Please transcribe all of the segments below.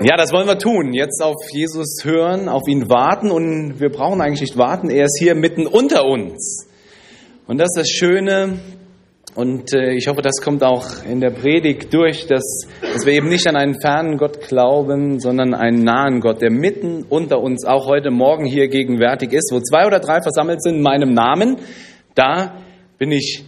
Ja, das wollen wir tun. Jetzt auf Jesus hören, auf ihn warten und wir brauchen eigentlich nicht warten. Er ist hier mitten unter uns. Und das ist das Schöne. Und äh, ich hoffe, das kommt auch in der Predigt durch, dass, dass wir eben nicht an einen fernen Gott glauben, sondern einen nahen Gott, der mitten unter uns auch heute Morgen hier gegenwärtig ist. Wo zwei oder drei versammelt sind in meinem Namen, da bin ich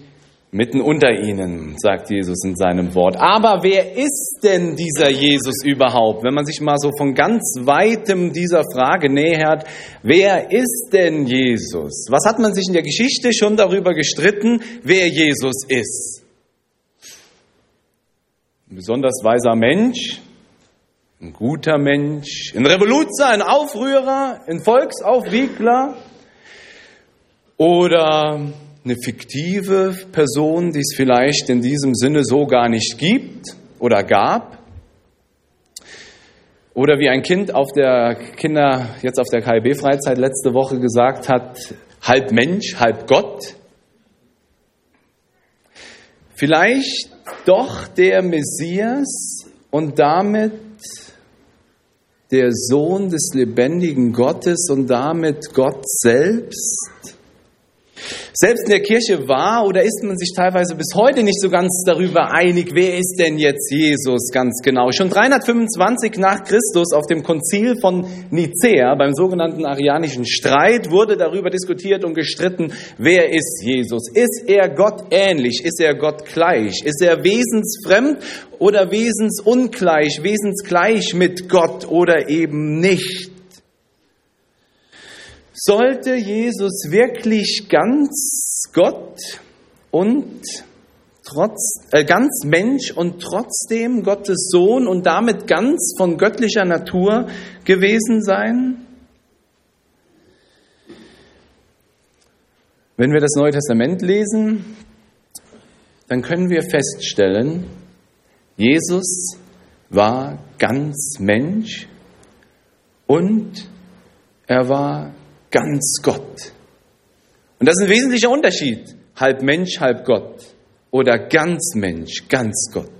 Mitten unter ihnen, sagt Jesus in seinem Wort. Aber wer ist denn dieser Jesus überhaupt? Wenn man sich mal so von ganz weitem dieser Frage nähert, wer ist denn Jesus? Was hat man sich in der Geschichte schon darüber gestritten, wer Jesus ist? Ein besonders weiser Mensch, ein guter Mensch, ein Revoluzer, ein Aufrührer, ein Volksaufwiegler oder eine fiktive Person, die es vielleicht in diesem Sinne so gar nicht gibt oder gab. Oder wie ein Kind auf der Kinder jetzt auf der KIB-Freizeit letzte Woche gesagt hat, halb Mensch, halb Gott. Vielleicht doch der Messias und damit der Sohn des lebendigen Gottes und damit Gott selbst. Selbst in der Kirche war oder ist man sich teilweise bis heute nicht so ganz darüber einig, wer ist denn jetzt Jesus ganz genau. Schon 325 nach Christus auf dem Konzil von Nicea beim sogenannten Arianischen Streit wurde darüber diskutiert und gestritten, wer ist Jesus? Ist er Gott ähnlich? Ist er Gott gleich? Ist er wesensfremd oder wesensungleich, wesensgleich mit Gott oder eben nicht? Sollte Jesus wirklich ganz Gott und trotz, äh, ganz Mensch und trotzdem Gottes Sohn und damit ganz von göttlicher Natur gewesen sein? Wenn wir das Neue Testament lesen, dann können wir feststellen, Jesus war ganz Mensch und er war ganz Gott. Und das ist ein wesentlicher Unterschied. Halb Mensch, halb Gott. Oder ganz Mensch, ganz Gott.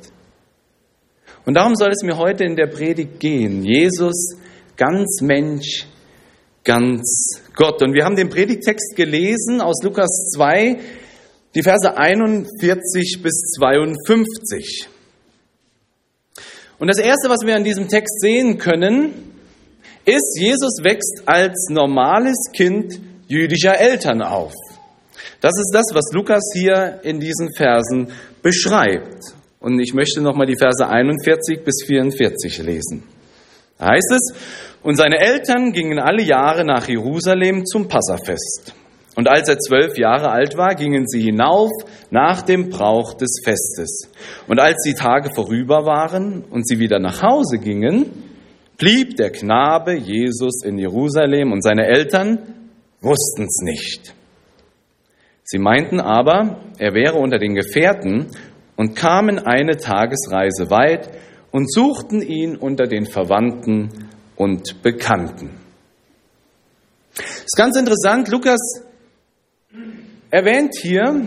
Und darum soll es mir heute in der Predigt gehen. Jesus, ganz Mensch, ganz Gott. Und wir haben den Predigtext gelesen aus Lukas 2, die Verse 41 bis 52. Und das Erste, was wir an diesem Text sehen können, ist, Jesus wächst als normales Kind jüdischer Eltern auf. Das ist das, was Lukas hier in diesen Versen beschreibt. Und ich möchte nochmal die Verse 41 bis 44 lesen. Da heißt es, und seine Eltern gingen alle Jahre nach Jerusalem zum Passafest. Und als er zwölf Jahre alt war, gingen sie hinauf nach dem Brauch des Festes. Und als die Tage vorüber waren und sie wieder nach Hause gingen, blieb der Knabe Jesus in Jerusalem und seine Eltern wussten es nicht. Sie meinten aber, er wäre unter den Gefährten und kamen eine Tagesreise weit und suchten ihn unter den Verwandten und Bekannten. Das ist ganz interessant, Lukas erwähnt hier,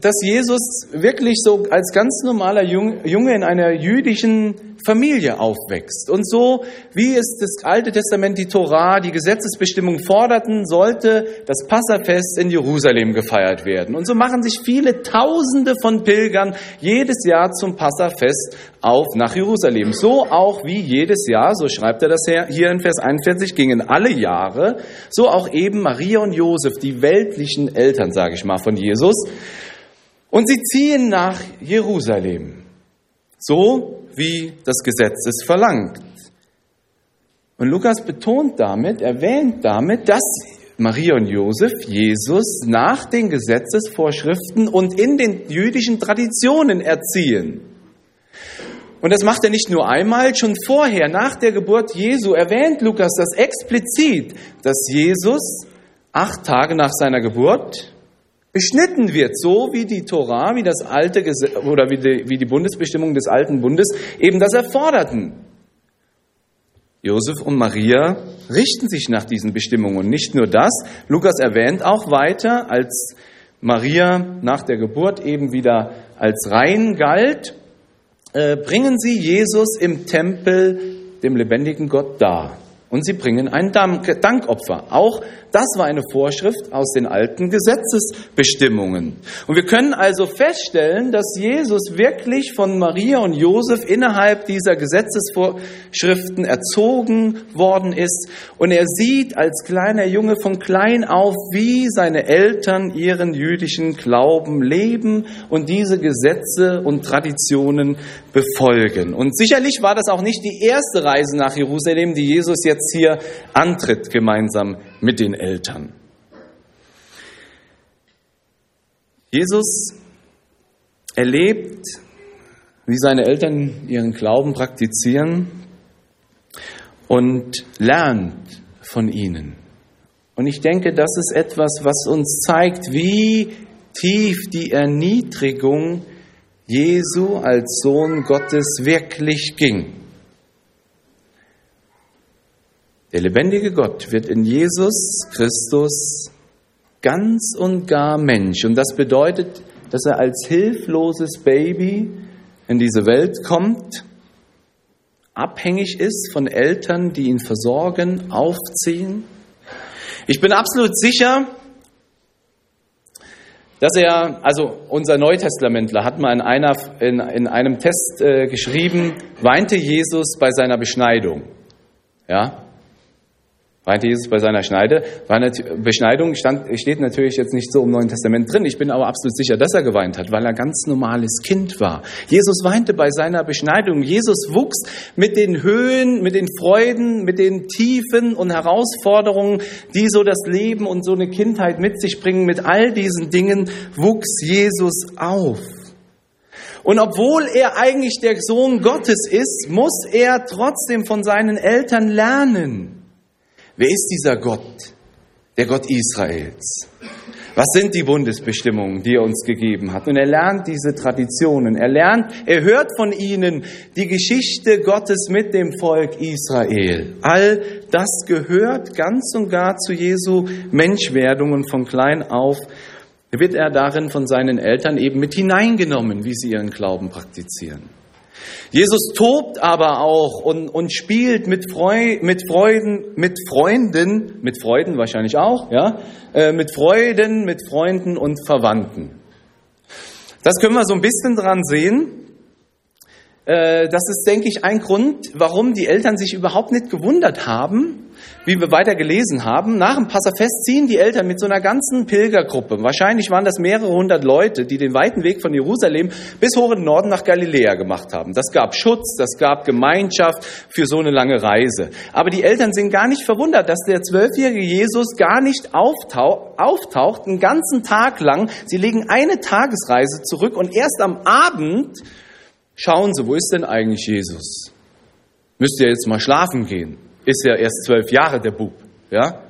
dass Jesus wirklich so als ganz normaler Junge in einer jüdischen Familie aufwächst. Und so, wie es das Alte Testament, die Torah, die Gesetzesbestimmung forderten, sollte das Passafest in Jerusalem gefeiert werden. Und so machen sich viele Tausende von Pilgern jedes Jahr zum Passafest auf nach Jerusalem. So auch wie jedes Jahr, so schreibt er das hier in Vers 41, gingen alle Jahre, so auch eben Maria und Josef, die weltlichen Eltern, sage ich mal, von Jesus, und sie ziehen nach Jerusalem, so wie das Gesetz es verlangt. Und Lukas betont damit, erwähnt damit, dass Maria und Josef Jesus nach den Gesetzesvorschriften und in den jüdischen Traditionen erziehen. Und das macht er nicht nur einmal, schon vorher, nach der Geburt Jesu, erwähnt Lukas das explizit, dass Jesus acht Tage nach seiner Geburt beschnitten wird, so wie die Torah, wie das alte Gesetz, oder wie die, wie die Bundesbestimmung des alten Bundes eben das erforderten. Josef und Maria richten sich nach diesen Bestimmungen. Und nicht nur das, Lukas erwähnt auch weiter, als Maria nach der Geburt eben wieder als rein galt, äh, bringen sie Jesus im Tempel dem lebendigen Gott dar. Und sie bringen ein Dankopfer. Auch das war eine Vorschrift aus den alten Gesetzesbestimmungen. Und wir können also feststellen, dass Jesus wirklich von Maria und Josef innerhalb dieser Gesetzesvorschriften erzogen worden ist. Und er sieht als kleiner Junge von klein auf, wie seine Eltern ihren jüdischen Glauben leben und diese Gesetze und Traditionen befolgen. Und sicherlich war das auch nicht die erste Reise nach Jerusalem, die Jesus jetzt hier antritt, gemeinsam mit den Eltern. Jesus erlebt, wie seine Eltern ihren Glauben praktizieren und lernt von ihnen. Und ich denke, das ist etwas, was uns zeigt, wie tief die Erniedrigung Jesu als Sohn Gottes wirklich ging. Der lebendige Gott wird in Jesus Christus ganz und gar Mensch. Und das bedeutet, dass er als hilfloses Baby in diese Welt kommt, abhängig ist von Eltern, die ihn versorgen, aufziehen. Ich bin absolut sicher, dass er, also unser Neutestamentler hat mal in, einer, in, in einem Test äh, geschrieben, weinte Jesus bei seiner Beschneidung. Ja, weinte Jesus bei seiner Schneide. Beschneidung stand, steht natürlich jetzt nicht so im Neuen Testament drin. Ich bin aber absolut sicher, dass er geweint hat, weil er ganz normales Kind war. Jesus weinte bei seiner Beschneidung. Jesus wuchs mit den Höhen, mit den Freuden, mit den Tiefen und Herausforderungen, die so das Leben und so eine Kindheit mit sich bringen. Mit all diesen Dingen wuchs Jesus auf. Und obwohl er eigentlich der Sohn Gottes ist, muss er trotzdem von seinen Eltern lernen. Wer ist dieser Gott? Der Gott Israels. Was sind die Bundesbestimmungen, die er uns gegeben hat? Und er lernt diese Traditionen. Er lernt, er hört von ihnen die Geschichte Gottes mit dem Volk Israel. All das gehört ganz und gar zu Jesu Menschwerdung und von klein auf wird er darin von seinen Eltern eben mit hineingenommen, wie sie ihren Glauben praktizieren. Jesus tobt aber auch und, und spielt mit, Freu, mit Freuden, mit Freunden, mit Freuden wahrscheinlich auch, ja, äh, mit Freuden, mit Freunden und Verwandten. Das können wir so ein bisschen dran sehen. Äh, das ist, denke ich, ein Grund, warum die Eltern sich überhaupt nicht gewundert haben, wie wir weiter gelesen haben, nach dem Passafest ziehen die Eltern mit so einer ganzen Pilgergruppe, wahrscheinlich waren das mehrere hundert Leute, die den weiten Weg von Jerusalem bis hoch in den Norden nach Galiläa gemacht haben. Das gab Schutz, das gab Gemeinschaft für so eine lange Reise. Aber die Eltern sind gar nicht verwundert, dass der zwölfjährige Jesus gar nicht auftaucht, auftaucht, einen ganzen Tag lang. Sie legen eine Tagesreise zurück und erst am Abend schauen sie, wo ist denn eigentlich Jesus? Müsst ihr jetzt mal schlafen gehen ist ja erst zwölf Jahre der Bub, ja?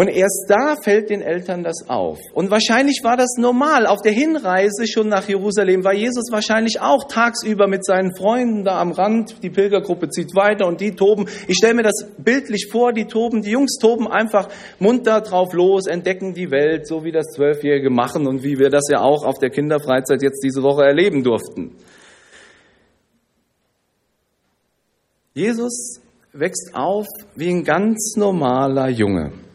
Und erst da fällt den Eltern das auf. Und wahrscheinlich war das normal. Auf der Hinreise schon nach Jerusalem war Jesus wahrscheinlich auch tagsüber mit seinen Freunden da am Rand. Die Pilgergruppe zieht weiter und die toben. Ich stelle mir das bildlich vor, die toben, die Jungs toben einfach munter drauf los, entdecken die Welt, so wie das Zwölfjährige machen und wie wir das ja auch auf der Kinderfreizeit jetzt diese Woche erleben durften. Jesus wächst auf wie ein ganz normaler Junge.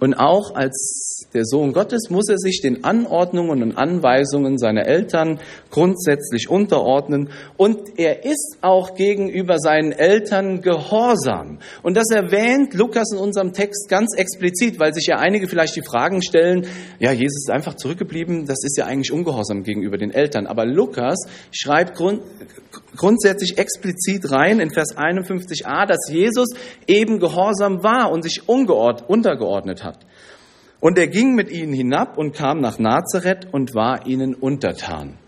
Und auch als der Sohn Gottes muss er sich den Anordnungen und Anweisungen seiner Eltern grundsätzlich unterordnen. Und er ist auch gegenüber seinen Eltern gehorsam. Und das erwähnt Lukas in unserem Text ganz explizit, weil sich ja einige vielleicht die Fragen stellen, ja, Jesus ist einfach zurückgeblieben, das ist ja eigentlich ungehorsam gegenüber den Eltern. Aber Lukas schreibt grund grundsätzlich explizit rein in Vers 51a, dass Jesus eben gehorsam war und sich untergeordnet hat. Und er ging mit ihnen hinab und kam nach Nazareth und war ihnen untertan.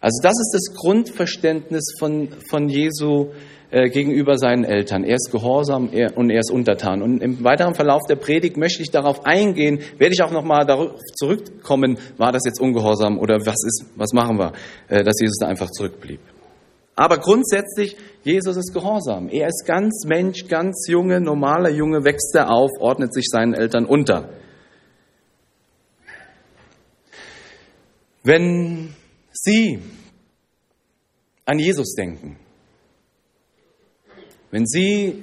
Also das ist das Grundverständnis von, von Jesu äh, gegenüber seinen Eltern. Er ist gehorsam und er ist untertan. Und im weiteren Verlauf der Predigt möchte ich darauf eingehen, werde ich auch nochmal darauf zurückkommen, war das jetzt ungehorsam oder was ist, was machen wir, äh, dass Jesus da einfach zurückblieb. Aber grundsätzlich, Jesus ist gehorsam. Er ist ganz Mensch, ganz Junge, normaler Junge, wächst er auf, ordnet sich seinen Eltern unter. Wenn Sie an Jesus denken, wenn Sie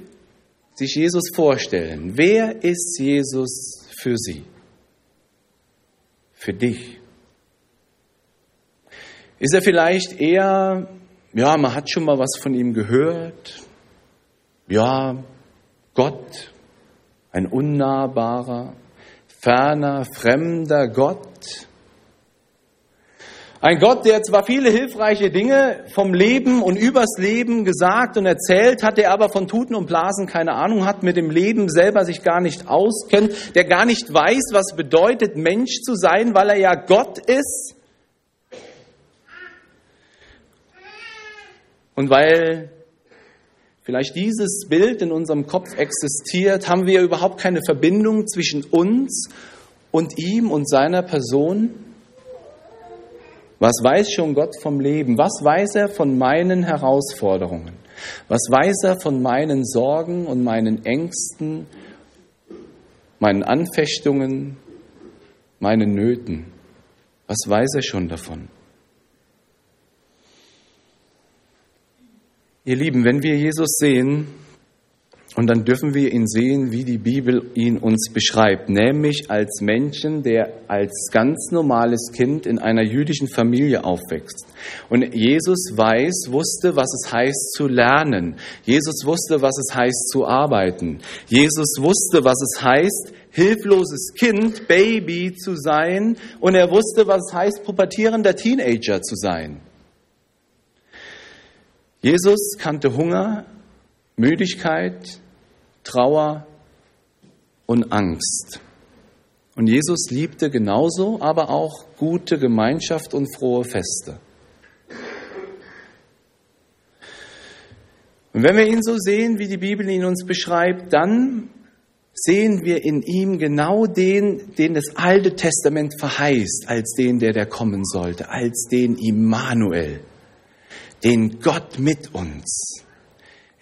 sich Jesus vorstellen, wer ist Jesus für Sie? Für dich? Ist er vielleicht eher, ja, man hat schon mal was von ihm gehört, ja, Gott, ein unnahbarer, ferner, fremder Gott, ein Gott, der zwar viele hilfreiche Dinge vom Leben und übers Leben gesagt und erzählt hat, der aber von Tuten und Blasen keine Ahnung hat, mit dem Leben selber sich gar nicht auskennt, der gar nicht weiß, was bedeutet Mensch zu sein, weil er ja Gott ist. Und weil vielleicht dieses Bild in unserem Kopf existiert, haben wir überhaupt keine Verbindung zwischen uns und ihm und seiner Person. Was weiß schon Gott vom Leben? Was weiß er von meinen Herausforderungen? Was weiß er von meinen Sorgen und meinen Ängsten, meinen Anfechtungen, meinen Nöten? Was weiß er schon davon? Ihr Lieben, wenn wir Jesus sehen, und dann dürfen wir ihn sehen, wie die Bibel ihn uns beschreibt, nämlich als Menschen, der als ganz normales Kind in einer jüdischen Familie aufwächst. Und Jesus weiß, wusste, was es heißt zu lernen. Jesus wusste, was es heißt zu arbeiten. Jesus wusste, was es heißt, hilfloses Kind, Baby zu sein. Und er wusste, was es heißt, pubertierender Teenager zu sein. Jesus kannte Hunger, Müdigkeit, Trauer und Angst. Und Jesus liebte genauso, aber auch gute Gemeinschaft und frohe Feste. Und wenn wir ihn so sehen, wie die Bibel ihn uns beschreibt, dann sehen wir in ihm genau den, den das Alte Testament verheißt, als den, der der kommen sollte, als den Immanuel, den Gott mit uns.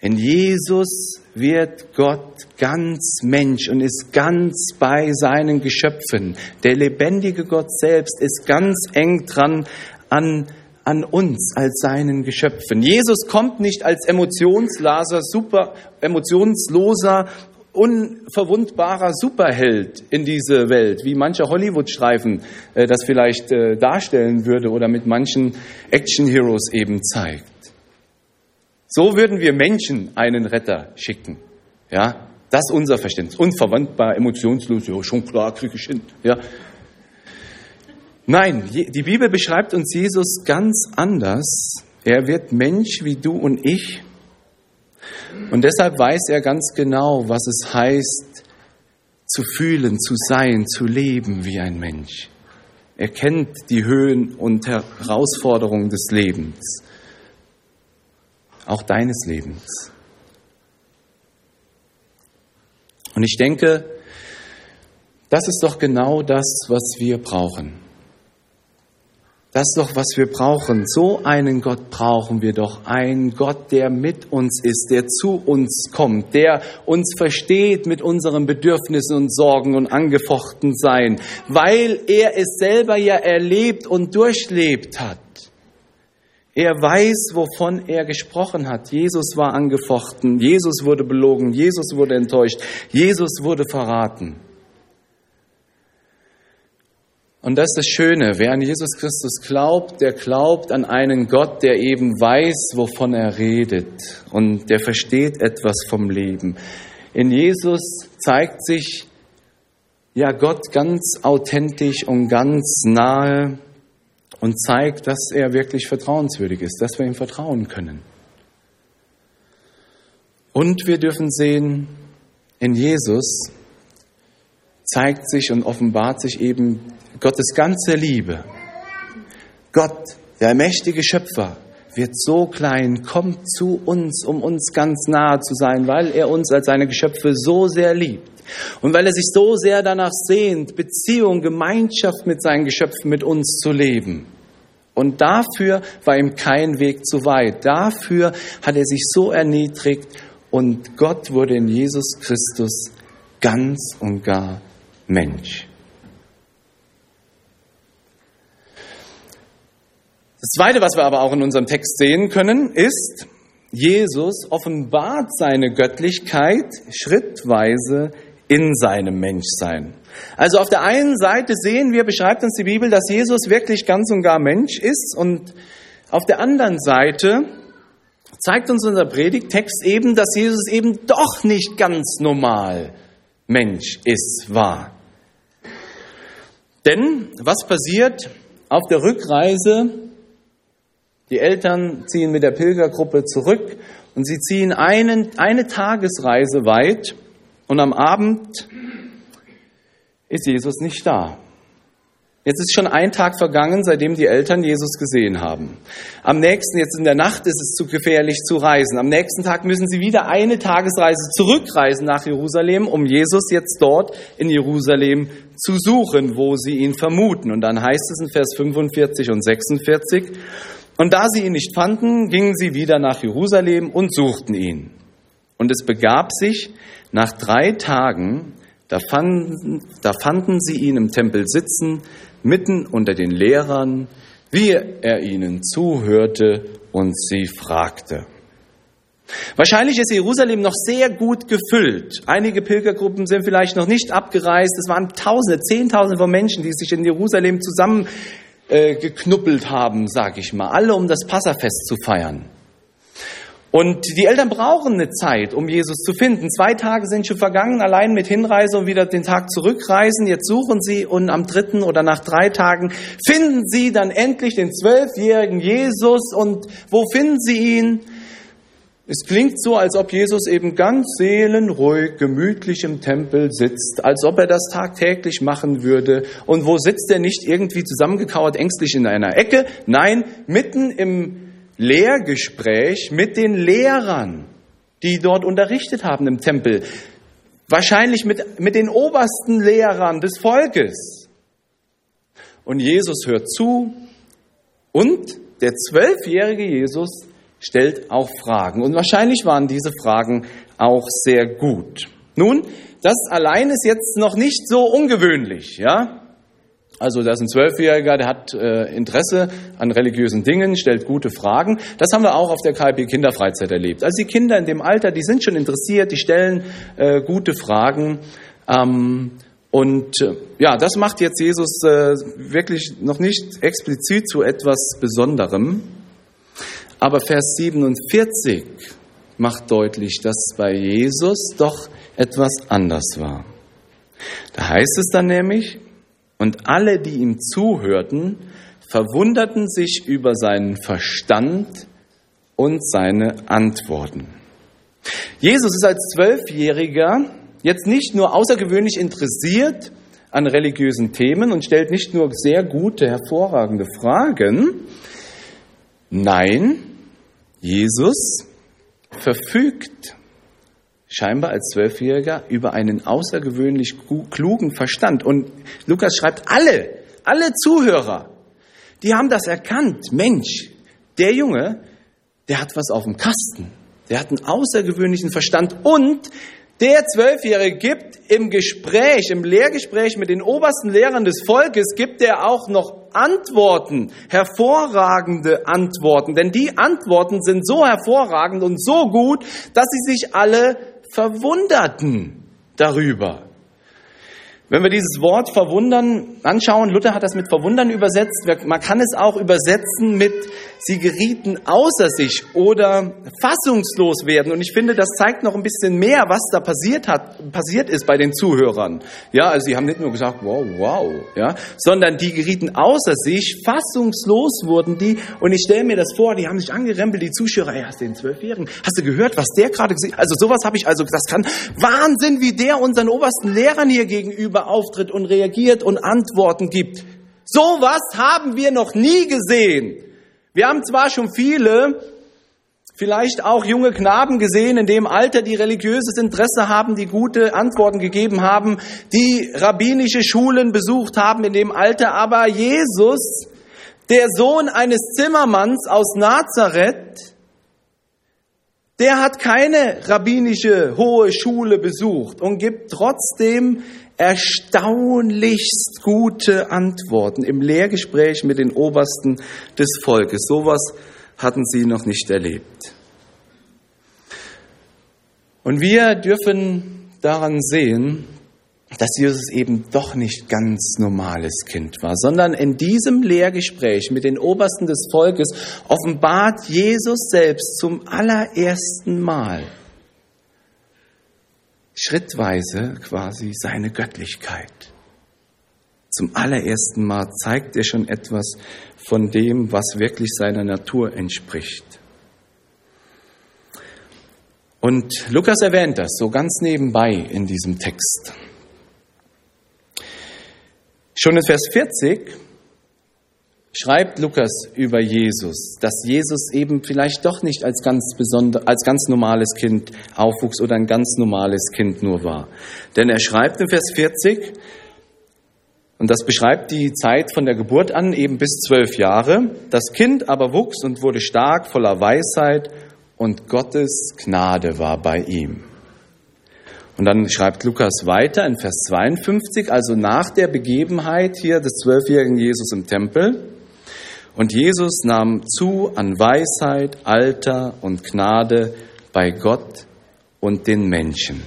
In Jesus wird Gott ganz Mensch und ist ganz bei seinen Geschöpfen. Der lebendige Gott selbst ist ganz eng dran an, an uns als seinen Geschöpfen. Jesus kommt nicht als emotionsloser, super, emotionsloser, unverwundbarer Superheld in diese Welt, wie mancher Hollywood-Streifen äh, das vielleicht äh, darstellen würde oder mit manchen Action-Heroes eben zeigt. So würden wir Menschen einen Retter schicken. Ja, das ist unser Verständnis. Unverwandbar, emotionslos, ja, schon klar, kriege ich hin. Ja. Nein, die Bibel beschreibt uns Jesus ganz anders. Er wird Mensch wie du und ich. Und deshalb weiß er ganz genau, was es heißt, zu fühlen, zu sein, zu leben wie ein Mensch. Er kennt die Höhen und Herausforderungen des Lebens auch deines Lebens. Und ich denke, das ist doch genau das, was wir brauchen. Das ist doch, was wir brauchen. So einen Gott brauchen wir doch. Einen Gott, der mit uns ist, der zu uns kommt, der uns versteht mit unseren Bedürfnissen und Sorgen und angefochten sein, weil er es selber ja erlebt und durchlebt hat. Er weiß, wovon er gesprochen hat. Jesus war angefochten, Jesus wurde belogen, Jesus wurde enttäuscht, Jesus wurde verraten. Und das ist das Schöne, wer an Jesus Christus glaubt, der glaubt an einen Gott, der eben weiß, wovon er redet und der versteht etwas vom Leben. In Jesus zeigt sich ja Gott ganz authentisch und ganz nahe und zeigt, dass er wirklich vertrauenswürdig ist, dass wir ihm vertrauen können. Und wir dürfen sehen, in Jesus zeigt sich und offenbart sich eben Gottes ganze Liebe. Gott, der mächtige Schöpfer, wird so klein, kommt zu uns, um uns ganz nahe zu sein, weil er uns als seine Geschöpfe so sehr liebt. Und weil er sich so sehr danach sehnt, Beziehung, Gemeinschaft mit seinen Geschöpfen, mit uns zu leben. Und dafür war ihm kein Weg zu weit. Dafür hat er sich so erniedrigt und Gott wurde in Jesus Christus ganz und gar Mensch. Das Zweite, was wir aber auch in unserem Text sehen können, ist, Jesus offenbart seine Göttlichkeit schrittweise in seinem Menschsein. Also auf der einen Seite sehen wir, beschreibt uns die Bibel, dass Jesus wirklich ganz und gar Mensch ist und auf der anderen Seite zeigt uns unser Predigtext eben, dass Jesus eben doch nicht ganz normal Mensch ist, war. Denn was passiert auf der Rückreise? Die Eltern ziehen mit der Pilgergruppe zurück und sie ziehen einen, eine Tagesreise weit und am Abend ist Jesus nicht da. Jetzt ist schon ein Tag vergangen, seitdem die Eltern Jesus gesehen haben. Am nächsten, jetzt in der Nacht, ist es zu gefährlich zu reisen. Am nächsten Tag müssen sie wieder eine Tagesreise zurückreisen nach Jerusalem, um Jesus jetzt dort in Jerusalem zu suchen, wo sie ihn vermuten. Und dann heißt es in Vers 45 und 46, und da sie ihn nicht fanden, gingen sie wieder nach Jerusalem und suchten ihn. Und es begab sich, nach drei Tagen, da fanden, da fanden sie ihn im Tempel sitzen, mitten unter den Lehrern, wie er ihnen zuhörte und sie fragte. Wahrscheinlich ist Jerusalem noch sehr gut gefüllt. Einige Pilgergruppen sind vielleicht noch nicht abgereist. Es waren Tausende, Zehntausende von Menschen, die sich in Jerusalem zusammen äh, haben, sag ich mal, alle um das Passafest zu feiern. Und die Eltern brauchen eine Zeit, um Jesus zu finden. Zwei Tage sind schon vergangen, allein mit Hinreise und wieder den Tag zurückreisen. Jetzt suchen sie und am dritten oder nach drei Tagen finden sie dann endlich den zwölfjährigen Jesus. Und wo finden sie ihn? Es klingt so, als ob Jesus eben ganz seelenruhig, gemütlich im Tempel sitzt, als ob er das tagtäglich machen würde. Und wo sitzt er nicht irgendwie zusammengekauert, ängstlich in einer Ecke? Nein, mitten im Lehrgespräch mit den Lehrern, die dort unterrichtet haben im Tempel. Wahrscheinlich mit, mit den obersten Lehrern des Volkes. Und Jesus hört zu und der zwölfjährige Jesus stellt auch Fragen. Und wahrscheinlich waren diese Fragen auch sehr gut. Nun, das allein ist jetzt noch nicht so ungewöhnlich, ja? Also da ist ein Zwölfjähriger, der hat äh, Interesse an religiösen Dingen, stellt gute Fragen. Das haben wir auch auf der KP Kinderfreizeit erlebt. Also die Kinder in dem Alter, die sind schon interessiert, die stellen äh, gute Fragen. Ähm, und äh, ja, das macht jetzt Jesus äh, wirklich noch nicht explizit zu etwas Besonderem. Aber Vers 47 macht deutlich, dass bei Jesus doch etwas anders war. Da heißt es dann nämlich, und alle, die ihm zuhörten, verwunderten sich über seinen Verstand und seine Antworten. Jesus ist als Zwölfjähriger jetzt nicht nur außergewöhnlich interessiert an religiösen Themen und stellt nicht nur sehr gute, hervorragende Fragen. Nein, Jesus verfügt scheinbar als Zwölfjähriger über einen außergewöhnlich klugen Verstand. Und Lukas schreibt, alle, alle Zuhörer, die haben das erkannt. Mensch, der Junge, der hat was auf dem Kasten. Der hat einen außergewöhnlichen Verstand und der Zwölfjährige gibt im Gespräch, im Lehrgespräch mit den obersten Lehrern des Volkes, gibt er auch noch Antworten, hervorragende Antworten. Denn die Antworten sind so hervorragend und so gut, dass sie sich alle verwunderten darüber. Wenn wir dieses Wort verwundern anschauen, Luther hat das mit verwundern übersetzt. Man kann es auch übersetzen mit sie gerieten außer sich oder fassungslos werden. Und ich finde, das zeigt noch ein bisschen mehr, was da passiert hat, passiert ist bei den Zuhörern. Ja, also sie haben nicht nur gesagt, wow, wow, ja, sondern die gerieten außer sich, fassungslos wurden die. Und ich stelle mir das vor, die haben sich angerempelt, die Zuschauer, ey, hast du den Zwölfjährigen? Hast du gehört, was der gerade gesehen? Also sowas habe ich, also das kann Wahnsinn, wie der unseren obersten Lehrern hier gegenüber auftritt und reagiert und Antworten gibt. Sowas haben wir noch nie gesehen. Wir haben zwar schon viele, vielleicht auch junge Knaben gesehen, in dem Alter, die religiöses Interesse haben, die gute Antworten gegeben haben, die rabbinische Schulen besucht haben in dem Alter, aber Jesus, der Sohn eines Zimmermanns aus Nazareth, der hat keine rabbinische hohe Schule besucht und gibt trotzdem erstaunlichst gute Antworten im Lehrgespräch mit den Obersten des Volkes. Sowas hatten sie noch nicht erlebt. Und wir dürfen daran sehen, dass Jesus eben doch nicht ganz normales Kind war, sondern in diesem Lehrgespräch mit den Obersten des Volkes offenbart Jesus selbst zum allerersten Mal schrittweise quasi seine Göttlichkeit. Zum allerersten Mal zeigt er schon etwas von dem, was wirklich seiner Natur entspricht. Und Lukas erwähnt das so ganz nebenbei in diesem Text. Schon in Vers 40 schreibt Lukas über Jesus, dass Jesus eben vielleicht doch nicht als ganz besonder, als ganz normales Kind aufwuchs oder ein ganz normales Kind nur war. Denn er schreibt in Vers 40, und das beschreibt die Zeit von der Geburt an eben bis zwölf Jahre. Das Kind aber wuchs und wurde stark, voller Weisheit und Gottes Gnade war bei ihm. Und dann schreibt Lukas weiter in Vers 52, also nach der Begebenheit hier des zwölfjährigen Jesus im Tempel. Und Jesus nahm zu an Weisheit, Alter und Gnade bei Gott und den Menschen.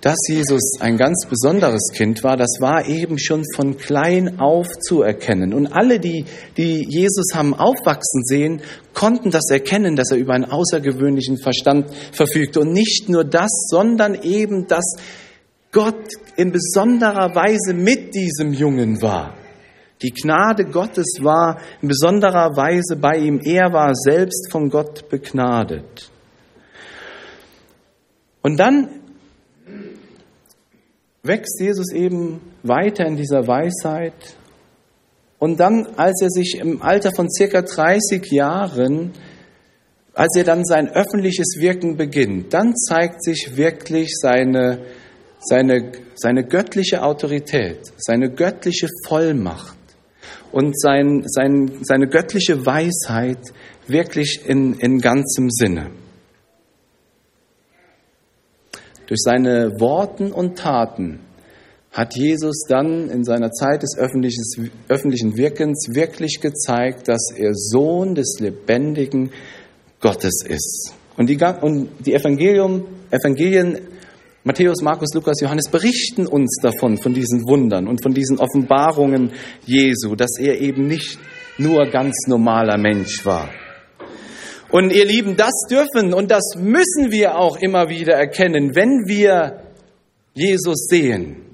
Dass Jesus ein ganz besonderes Kind war, das war eben schon von klein auf zu erkennen. Und alle, die, die Jesus haben aufwachsen sehen, konnten das erkennen, dass er über einen außergewöhnlichen Verstand verfügte. Und nicht nur das, sondern eben, dass Gott in besonderer Weise mit diesem Jungen war. Die Gnade Gottes war in besonderer Weise bei ihm. Er war selbst von Gott begnadet. Und dann wächst Jesus eben weiter in dieser Weisheit. Und dann, als er sich im Alter von circa 30 Jahren, als er dann sein öffentliches Wirken beginnt, dann zeigt sich wirklich seine, seine, seine göttliche Autorität, seine göttliche Vollmacht und sein, sein, seine göttliche Weisheit wirklich in, in ganzem Sinne. Durch seine Worten und Taten hat Jesus dann in seiner Zeit des öffentlichen Wirkens wirklich gezeigt, dass er Sohn des lebendigen Gottes ist. Und die, und die Evangelium, Evangelien Matthäus, Markus, Lukas, Johannes berichten uns davon, von diesen Wundern und von diesen Offenbarungen Jesu, dass er eben nicht nur ganz normaler Mensch war. Und ihr Lieben, das dürfen und das müssen wir auch immer wieder erkennen, wenn wir Jesus sehen.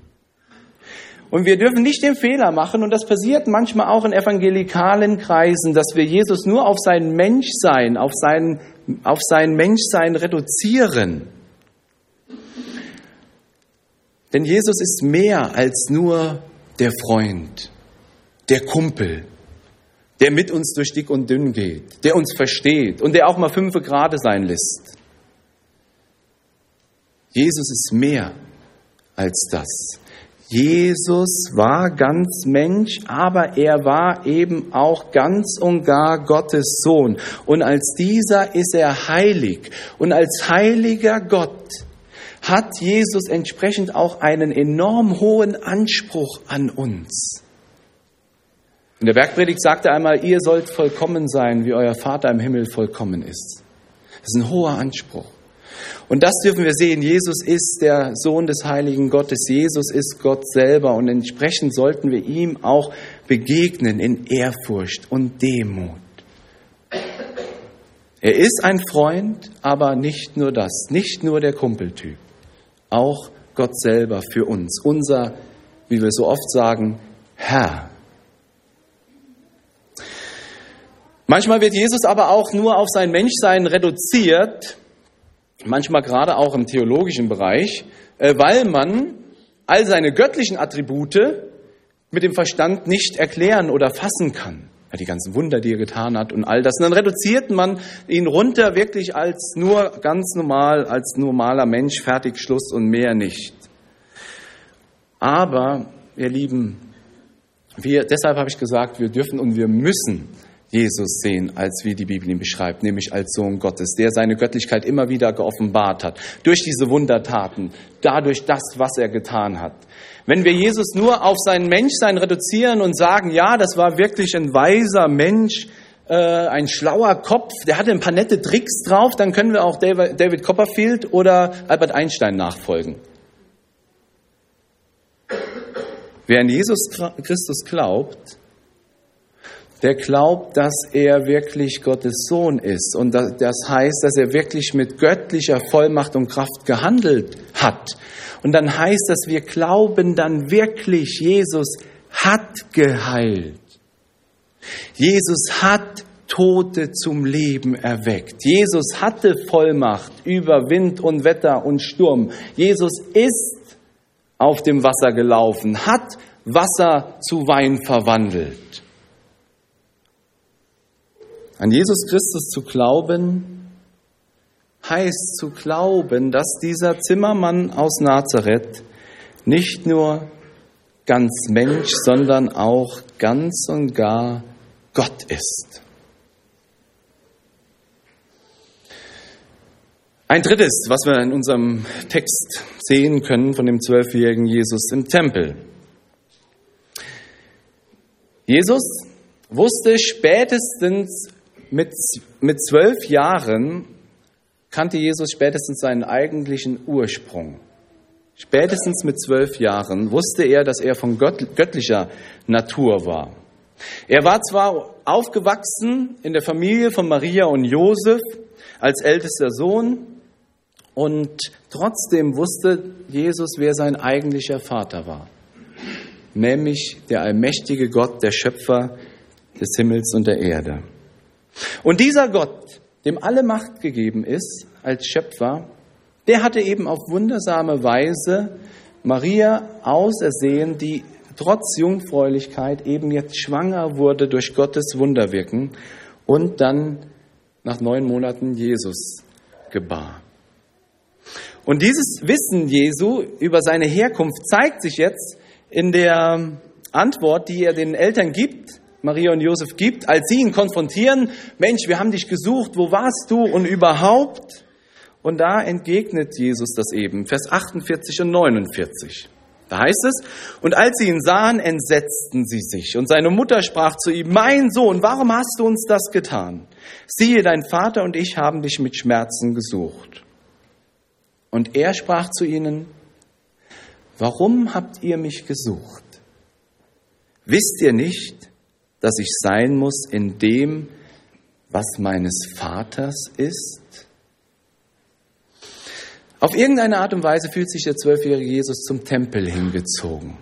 Und wir dürfen nicht den Fehler machen, und das passiert manchmal auch in evangelikalen Kreisen, dass wir Jesus nur auf sein Menschsein, auf sein, auf sein Menschsein reduzieren. Denn Jesus ist mehr als nur der Freund, der Kumpel, der mit uns durch dick und dünn geht, der uns versteht und der auch mal fünf Grade sein lässt. Jesus ist mehr als das. Jesus war ganz Mensch, aber er war eben auch ganz und gar Gottes Sohn. Und als dieser ist er heilig. Und als heiliger Gott hat Jesus entsprechend auch einen enorm hohen Anspruch an uns. In der Bergpredigt sagte er einmal, ihr sollt vollkommen sein, wie euer Vater im Himmel vollkommen ist. Das ist ein hoher Anspruch. Und das dürfen wir sehen. Jesus ist der Sohn des heiligen Gottes. Jesus ist Gott selber. Und entsprechend sollten wir ihm auch begegnen in Ehrfurcht und Demut. Er ist ein Freund, aber nicht nur das, nicht nur der Kumpeltyp. Auch Gott selber für uns. Unser, wie wir so oft sagen, Herr. Manchmal wird Jesus aber auch nur auf sein Menschsein reduziert, manchmal gerade auch im theologischen Bereich, äh, weil man all seine göttlichen Attribute mit dem Verstand nicht erklären oder fassen kann. Die ganzen Wunder, die er getan hat und all das. Und dann reduziert man ihn runter wirklich als nur ganz normal, als normaler Mensch, fertig, Schluss und mehr nicht. Aber, ihr Lieben, wir, deshalb habe ich gesagt, wir dürfen und wir müssen Jesus sehen, als wie die Bibel ihn beschreibt, nämlich als Sohn Gottes, der seine Göttlichkeit immer wieder geoffenbart hat, durch diese Wundertaten, dadurch das, was er getan hat. Wenn wir Jesus nur auf sein Menschsein reduzieren und sagen, ja, das war wirklich ein weiser Mensch, äh, ein schlauer Kopf, der hatte ein paar nette Tricks drauf, dann können wir auch David Copperfield oder Albert Einstein nachfolgen. Wer an Jesus Christus glaubt, der glaubt, dass er wirklich Gottes Sohn ist. Und das heißt, dass er wirklich mit göttlicher Vollmacht und Kraft gehandelt hat. Und dann heißt das, wir glauben dann wirklich, Jesus hat geheilt. Jesus hat Tote zum Leben erweckt. Jesus hatte Vollmacht über Wind und Wetter und Sturm. Jesus ist auf dem Wasser gelaufen, hat Wasser zu Wein verwandelt. An Jesus Christus zu glauben, heißt zu glauben, dass dieser Zimmermann aus Nazareth nicht nur ganz Mensch, sondern auch ganz und gar Gott ist. Ein drittes, was wir in unserem Text sehen können von dem zwölfjährigen Jesus im Tempel. Jesus wusste spätestens mit, mit zwölf Jahren, kannte Jesus spätestens seinen eigentlichen Ursprung. Spätestens mit zwölf Jahren wusste er, dass er von göttlicher Natur war. Er war zwar aufgewachsen in der Familie von Maria und Josef als ältester Sohn, und trotzdem wusste Jesus, wer sein eigentlicher Vater war. Nämlich der allmächtige Gott, der Schöpfer des Himmels und der Erde. Und dieser Gott, dem alle Macht gegeben ist als Schöpfer, der hatte eben auf wundersame Weise Maria ausersehen, die trotz Jungfräulichkeit eben jetzt schwanger wurde durch Gottes Wunderwirken und dann nach neun Monaten Jesus gebar. Und dieses Wissen Jesu über seine Herkunft zeigt sich jetzt in der Antwort, die er den Eltern gibt, Maria und Josef gibt, als sie ihn konfrontieren, Mensch, wir haben dich gesucht, wo warst du und überhaupt? Und da entgegnet Jesus das eben, Vers 48 und 49. Da heißt es, und als sie ihn sahen, entsetzten sie sich. Und seine Mutter sprach zu ihm, mein Sohn, warum hast du uns das getan? Siehe, dein Vater und ich haben dich mit Schmerzen gesucht. Und er sprach zu ihnen, warum habt ihr mich gesucht? Wisst ihr nicht, dass ich sein muss in dem, was meines Vaters ist? Auf irgendeine Art und Weise fühlt sich der zwölfjährige Jesus zum Tempel hingezogen.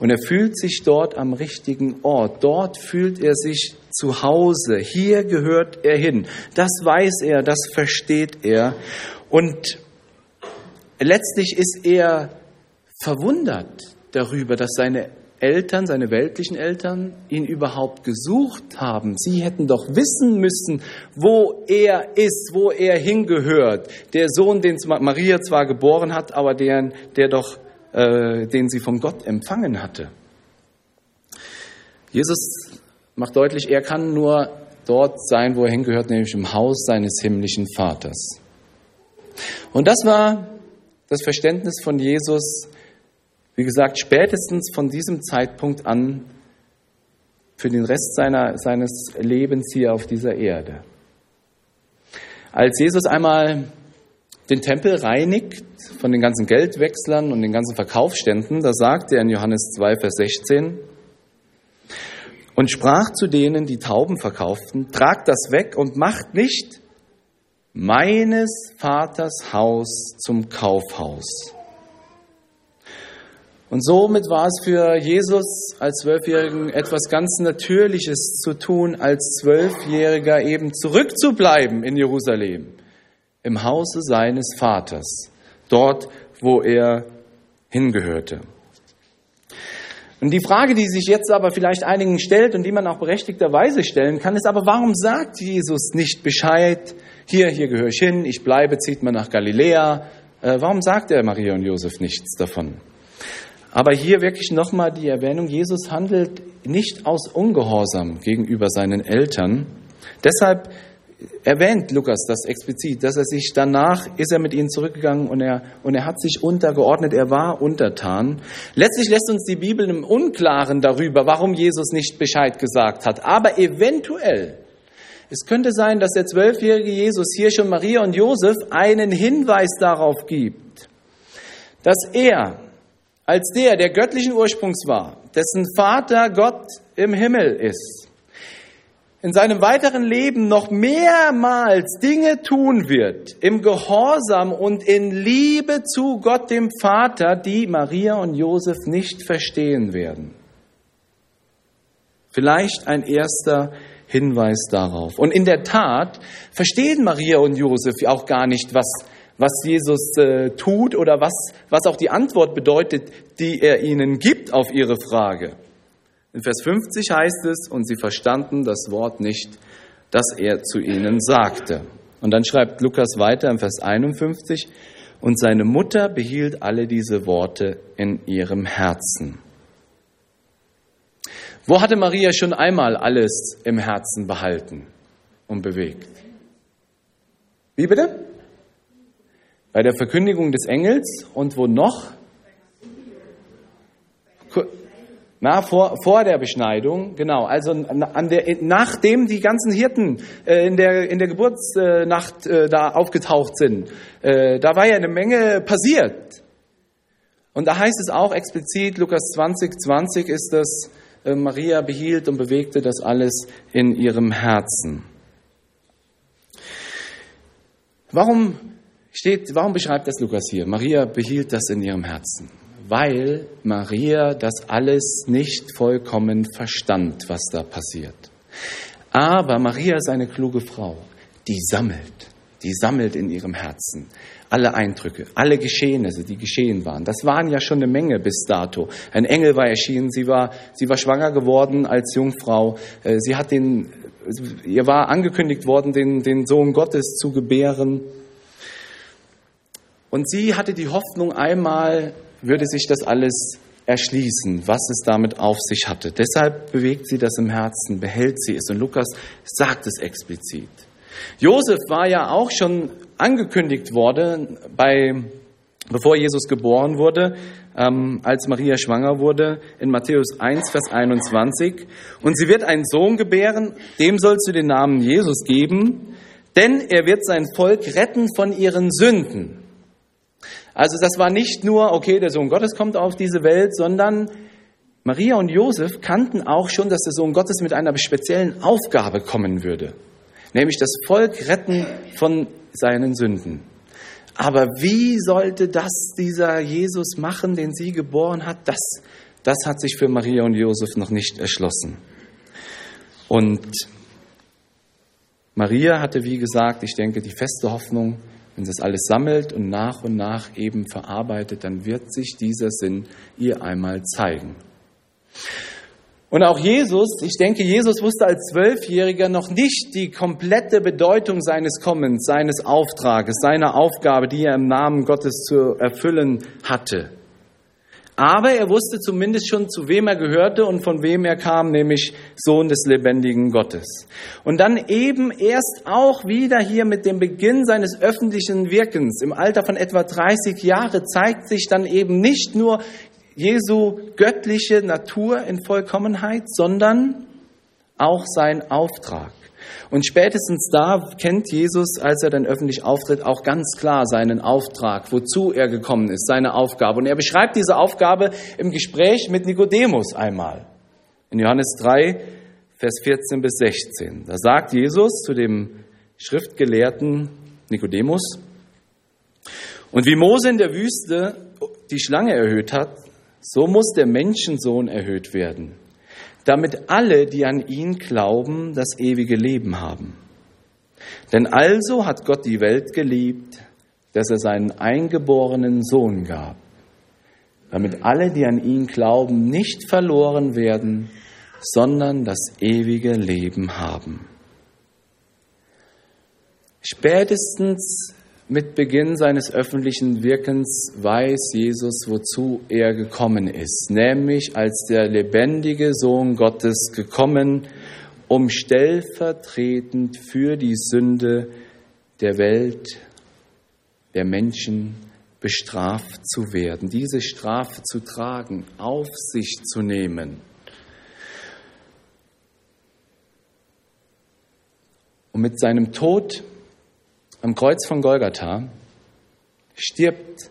Und er fühlt sich dort am richtigen Ort. Dort fühlt er sich zu Hause. Hier gehört er hin. Das weiß er, das versteht er. Und letztlich ist er verwundert darüber, dass seine Eltern, seine weltlichen Eltern, ihn überhaupt gesucht haben. Sie hätten doch wissen müssen, wo er ist, wo er hingehört. Der Sohn, den Maria zwar geboren hat, aber der, der doch, äh, den sie von Gott empfangen hatte. Jesus macht deutlich, er kann nur dort sein, wo er hingehört, nämlich im Haus seines himmlischen Vaters. Und das war das Verständnis von Jesus, wie gesagt, spätestens von diesem Zeitpunkt an für den Rest seiner, seines Lebens hier auf dieser Erde. Als Jesus einmal den Tempel reinigt von den ganzen Geldwechslern und den ganzen Verkaufsständen, da sagt er in Johannes 2, Vers 16, und sprach zu denen, die Tauben verkauften, tragt das weg und macht nicht meines Vaters Haus zum Kaufhaus. Und somit war es für Jesus als Zwölfjährigen etwas ganz Natürliches zu tun, als Zwölfjähriger eben zurückzubleiben in Jerusalem, im Hause seines Vaters, dort, wo er hingehörte. Und die Frage, die sich jetzt aber vielleicht einigen stellt und die man auch berechtigterweise stellen kann, ist aber, warum sagt Jesus nicht Bescheid, hier, hier gehöre ich hin, ich bleibe, zieht man nach Galiläa. Äh, warum sagt er Maria und Josef nichts davon? Aber hier wirklich nochmal die Erwähnung, Jesus handelt nicht aus Ungehorsam gegenüber seinen Eltern. Deshalb erwähnt Lukas das explizit, dass er sich danach ist er mit ihnen zurückgegangen und er, und er hat sich untergeordnet, er war untertan. Letztlich lässt uns die Bibel im Unklaren darüber, warum Jesus nicht Bescheid gesagt hat. Aber eventuell, es könnte sein, dass der zwölfjährige Jesus hier schon Maria und Josef einen Hinweis darauf gibt, dass er als der, der göttlichen Ursprungs war, dessen Vater Gott im Himmel ist, in seinem weiteren Leben noch mehrmals Dinge tun wird, im Gehorsam und in Liebe zu Gott dem Vater, die Maria und Josef nicht verstehen werden. Vielleicht ein erster Hinweis darauf. Und in der Tat verstehen Maria und Josef auch gar nicht, was, was Jesus äh, tut oder was, was auch die Antwort bedeutet, die er ihnen gibt auf ihre Frage. In Vers 50 heißt es, und sie verstanden das Wort nicht, das er zu ihnen sagte. Und dann schreibt Lukas weiter in Vers 51, und seine Mutter behielt alle diese Worte in ihrem Herzen. Wo hatte Maria schon einmal alles im Herzen behalten und bewegt? Wie bitte? Bei der Verkündigung des Engels und wo noch? Na, vor, vor der Beschneidung, genau. Also an der, nachdem die ganzen Hirten äh, in, der, in der Geburtsnacht äh, da aufgetaucht sind, äh, da war ja eine Menge passiert. Und da heißt es auch explizit, Lukas 20, 20 ist das, äh, Maria behielt und bewegte das alles in ihrem Herzen. Warum steht, warum beschreibt das Lukas hier? Maria behielt das in ihrem Herzen weil Maria das alles nicht vollkommen verstand, was da passiert. Aber Maria ist eine kluge Frau, die sammelt, die sammelt in ihrem Herzen alle Eindrücke, alle Geschehnisse, die geschehen waren. Das waren ja schon eine Menge bis dato. Ein Engel war erschienen, sie war, sie war schwanger geworden als Jungfrau. Äh, sie hat den, ihr war angekündigt worden, den, den Sohn Gottes zu gebären. Und sie hatte die Hoffnung, einmal würde sich das alles erschließen, was es damit auf sich hatte. Deshalb bewegt sie das im Herzen, behält sie es. Und Lukas sagt es explizit. Josef war ja auch schon angekündigt worden, bei, bevor Jesus geboren wurde, ähm, als Maria schwanger wurde, in Matthäus 1, Vers 21. Und sie wird einen Sohn gebären, dem sollst du den Namen Jesus geben, denn er wird sein Volk retten von ihren Sünden. Also das war nicht nur, okay, der Sohn Gottes kommt auf diese Welt, sondern Maria und Josef kannten auch schon, dass der Sohn Gottes mit einer speziellen Aufgabe kommen würde, nämlich das Volk retten von seinen Sünden. Aber wie sollte das dieser Jesus machen, den sie geboren hat? Das, das hat sich für Maria und Josef noch nicht erschlossen. Und Maria hatte, wie gesagt, ich denke, die feste Hoffnung, wenn sie es alles sammelt und nach und nach eben verarbeitet, dann wird sich dieser Sinn ihr einmal zeigen. Und auch Jesus, ich denke, Jesus wusste als Zwölfjähriger noch nicht die komplette Bedeutung seines Kommens, seines Auftrages, seiner Aufgabe, die er im Namen Gottes zu erfüllen hatte. Aber er wusste zumindest schon, zu wem er gehörte und von wem er kam, nämlich Sohn des lebendigen Gottes. Und dann eben erst auch wieder hier mit dem Beginn seines öffentlichen Wirkens im Alter von etwa 30 Jahre zeigt sich dann eben nicht nur Jesu göttliche Natur in Vollkommenheit, sondern auch sein Auftrag. Und spätestens da kennt Jesus, als er dann öffentlich auftritt, auch ganz klar seinen Auftrag, wozu er gekommen ist, seine Aufgabe. Und er beschreibt diese Aufgabe im Gespräch mit Nikodemus einmal. In Johannes 3, Vers 14 bis 16. Da sagt Jesus zu dem Schriftgelehrten Nikodemus, und wie Mose in der Wüste die Schlange erhöht hat, so muss der Menschensohn erhöht werden, damit alle, die an ihn glauben, das ewige Leben haben. Denn also hat Gott die Welt geliebt, dass er seinen eingeborenen Sohn gab, damit alle, die an ihn glauben, nicht verloren werden, sondern das ewige Leben haben. Spätestens mit Beginn seines öffentlichen Wirkens weiß Jesus, wozu er gekommen ist, nämlich als der lebendige Sohn Gottes gekommen, um stellvertretend für die Sünde der Welt, der Menschen bestraft zu werden, diese Strafe zu tragen, auf sich zu nehmen. Und mit seinem Tod am Kreuz von Golgatha stirbt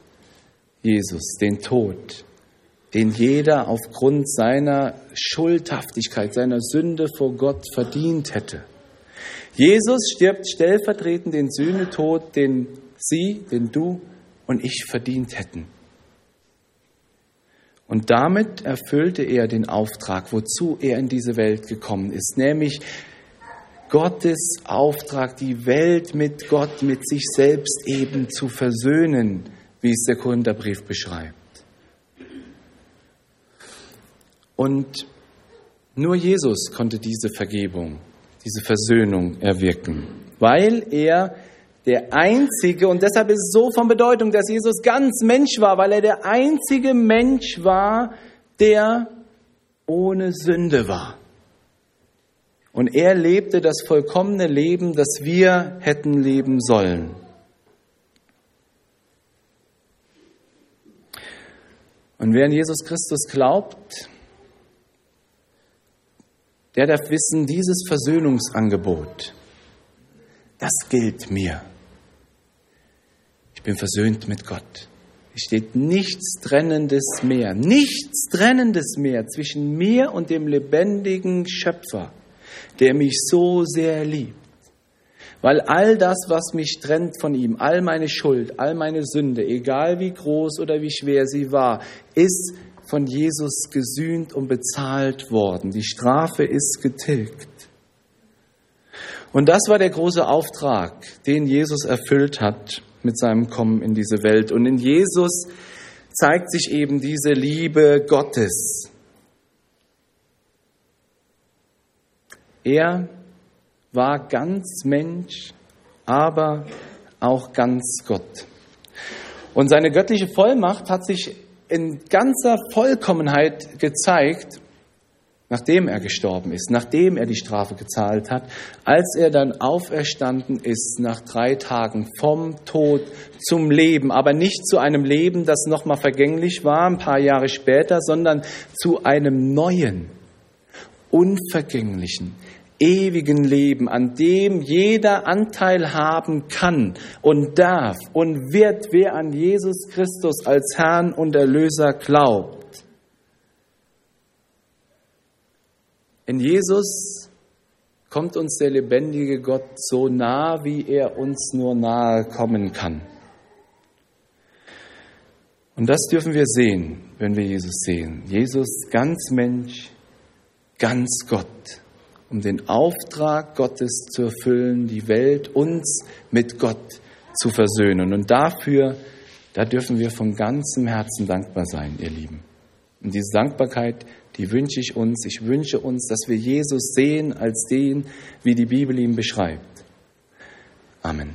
Jesus den Tod, den jeder aufgrund seiner Schuldhaftigkeit, seiner Sünde vor Gott verdient hätte. Jesus stirbt stellvertretend den Sühnetod, den Sie, den du und ich verdient hätten. Und damit erfüllte er den Auftrag, wozu er in diese Welt gekommen ist, nämlich Gottes Auftrag, die Welt mit Gott, mit sich selbst eben zu versöhnen, wie es der Korintherbrief beschreibt. Und nur Jesus konnte diese Vergebung, diese Versöhnung erwirken, weil er der einzige, und deshalb ist es so von Bedeutung, dass Jesus ganz Mensch war, weil er der einzige Mensch war, der ohne Sünde war. Und er lebte das vollkommene Leben, das wir hätten leben sollen. Und wer an Jesus Christus glaubt, der darf wissen, dieses Versöhnungsangebot, das gilt mir. Ich bin versöhnt mit Gott. Es steht nichts Trennendes mehr, nichts Trennendes mehr zwischen mir und dem lebendigen Schöpfer der mich so sehr liebt. Weil all das, was mich trennt von ihm, all meine Schuld, all meine Sünde, egal wie groß oder wie schwer sie war, ist von Jesus gesühnt und bezahlt worden. Die Strafe ist getilgt. Und das war der große Auftrag, den Jesus erfüllt hat mit seinem Kommen in diese Welt. Und in Jesus zeigt sich eben diese Liebe Gottes. Er war ganz Mensch, aber auch ganz Gott. Und seine göttliche Vollmacht hat sich in ganzer Vollkommenheit gezeigt, nachdem er gestorben ist, nachdem er die Strafe gezahlt hat, als er dann auferstanden ist nach drei Tagen vom Tod zum Leben, aber nicht zu einem Leben, das nochmal vergänglich war, ein paar Jahre später, sondern zu einem neuen, unvergänglichen, ewigen Leben, an dem jeder Anteil haben kann und darf und wird, wer an Jesus Christus als Herrn und Erlöser glaubt. In Jesus kommt uns der lebendige Gott so nah, wie er uns nur nahe kommen kann. Und das dürfen wir sehen, wenn wir Jesus sehen. Jesus ganz Mensch, ganz Gott um den Auftrag Gottes zu erfüllen, die Welt uns mit Gott zu versöhnen. Und dafür, da dürfen wir von ganzem Herzen dankbar sein, ihr Lieben. Und diese Dankbarkeit, die wünsche ich uns. Ich wünsche uns, dass wir Jesus sehen als den, wie die Bibel ihn beschreibt. Amen.